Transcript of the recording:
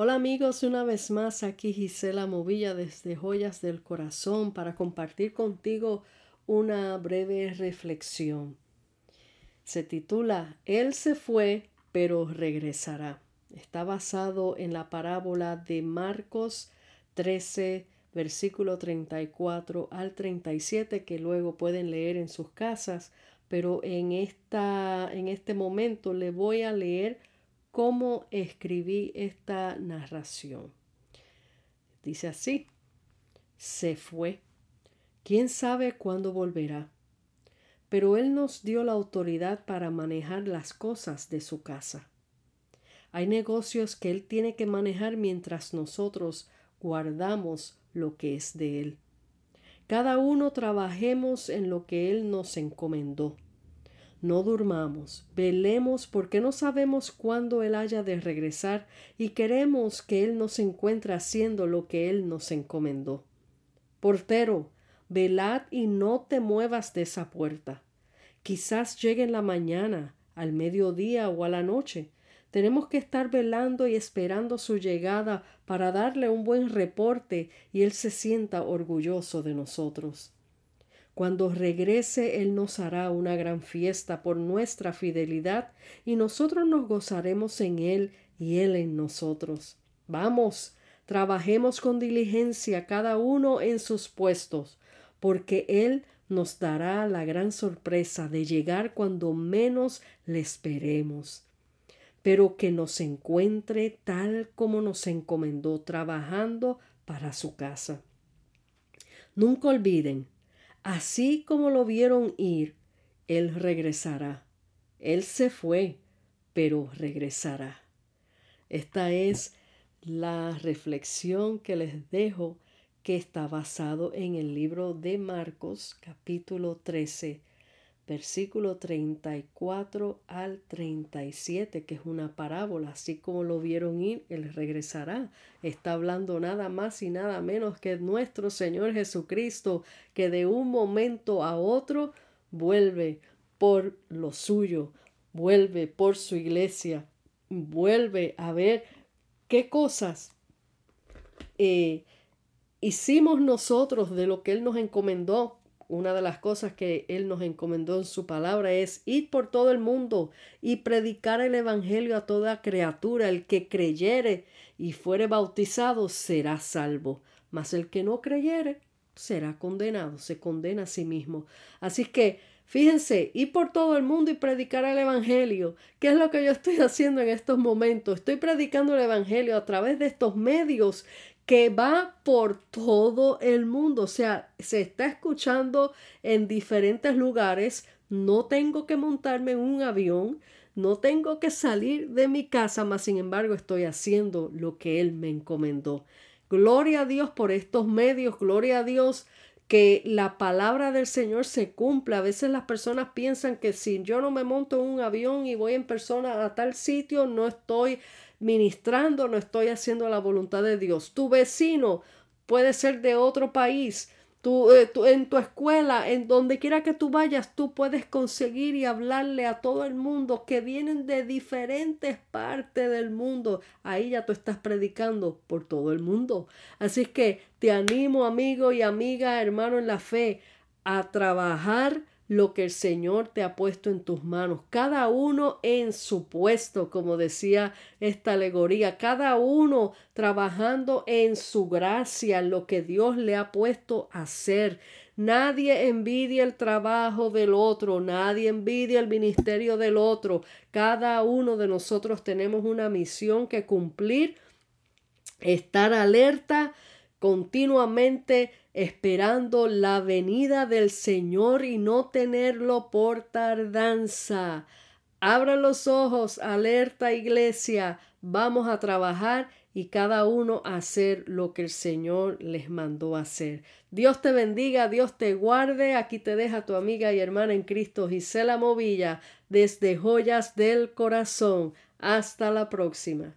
Hola amigos, una vez más aquí Gisela Movilla desde Joyas del Corazón para compartir contigo una breve reflexión. Se titula Él se fue, pero regresará. Está basado en la parábola de Marcos 13, versículo 34 al 37, que luego pueden leer en sus casas, pero en, esta, en este momento le voy a leer cómo escribí esta narración. Dice así, se fue. ¿Quién sabe cuándo volverá? Pero Él nos dio la autoridad para manejar las cosas de su casa. Hay negocios que Él tiene que manejar mientras nosotros guardamos lo que es de Él. Cada uno trabajemos en lo que Él nos encomendó. No durmamos, velemos porque no sabemos cuándo Él haya de regresar y queremos que Él nos encuentre haciendo lo que Él nos encomendó. Portero, velad y no te muevas de esa puerta. Quizás llegue en la mañana, al mediodía o a la noche. Tenemos que estar velando y esperando su llegada para darle un buen reporte y Él se sienta orgulloso de nosotros. Cuando regrese, Él nos hará una gran fiesta por nuestra fidelidad y nosotros nos gozaremos en Él y Él en nosotros. Vamos, trabajemos con diligencia cada uno en sus puestos, porque Él nos dará la gran sorpresa de llegar cuando menos le esperemos, pero que nos encuentre tal como nos encomendó trabajando para su casa. Nunca olviden, Así como lo vieron ir, Él regresará. Él se fue, pero regresará. Esta es la reflexión que les dejo que está basado en el libro de Marcos capítulo 13 versículo 34 al 37, que es una parábola, así como lo vieron ir, Él regresará. Está hablando nada más y nada menos que nuestro Señor Jesucristo, que de un momento a otro vuelve por lo suyo, vuelve por su iglesia, vuelve a ver qué cosas eh, hicimos nosotros de lo que Él nos encomendó una de las cosas que Él nos encomendó en su palabra es ir por todo el mundo y predicar el Evangelio a toda criatura. El que creyere y fuere bautizado será salvo, mas el que no creyere será condenado, se condena a sí mismo. Así que Fíjense, ir por todo el mundo y predicar el Evangelio. ¿Qué es lo que yo estoy haciendo en estos momentos? Estoy predicando el Evangelio a través de estos medios que va por todo el mundo. O sea, se está escuchando en diferentes lugares. No tengo que montarme en un avión. No tengo que salir de mi casa, mas sin embargo estoy haciendo lo que Él me encomendó. Gloria a Dios por estos medios, gloria a Dios que la palabra del Señor se cumpla. A veces las personas piensan que si yo no me monto en un avión y voy en persona a tal sitio, no estoy ministrando, no estoy haciendo la voluntad de Dios. Tu vecino puede ser de otro país. Eh, en tu escuela, en donde quiera que tú vayas, tú puedes conseguir y hablarle a todo el mundo que vienen de diferentes partes del mundo. Ahí ya tú estás predicando por todo el mundo. Así que te animo, amigo y amiga, hermano en la fe, a trabajar lo que el Señor te ha puesto en tus manos, cada uno en su puesto, como decía esta alegoría, cada uno trabajando en su gracia, lo que Dios le ha puesto a hacer. Nadie envidia el trabajo del otro, nadie envidia el ministerio del otro. Cada uno de nosotros tenemos una misión que cumplir, estar alerta continuamente esperando la venida del Señor y no tenerlo por tardanza. Abra los ojos, alerta iglesia, vamos a trabajar y cada uno hacer lo que el Señor les mandó hacer. Dios te bendiga, Dios te guarde. Aquí te deja tu amiga y hermana en Cristo Gisela Movilla desde Joyas del Corazón. Hasta la próxima.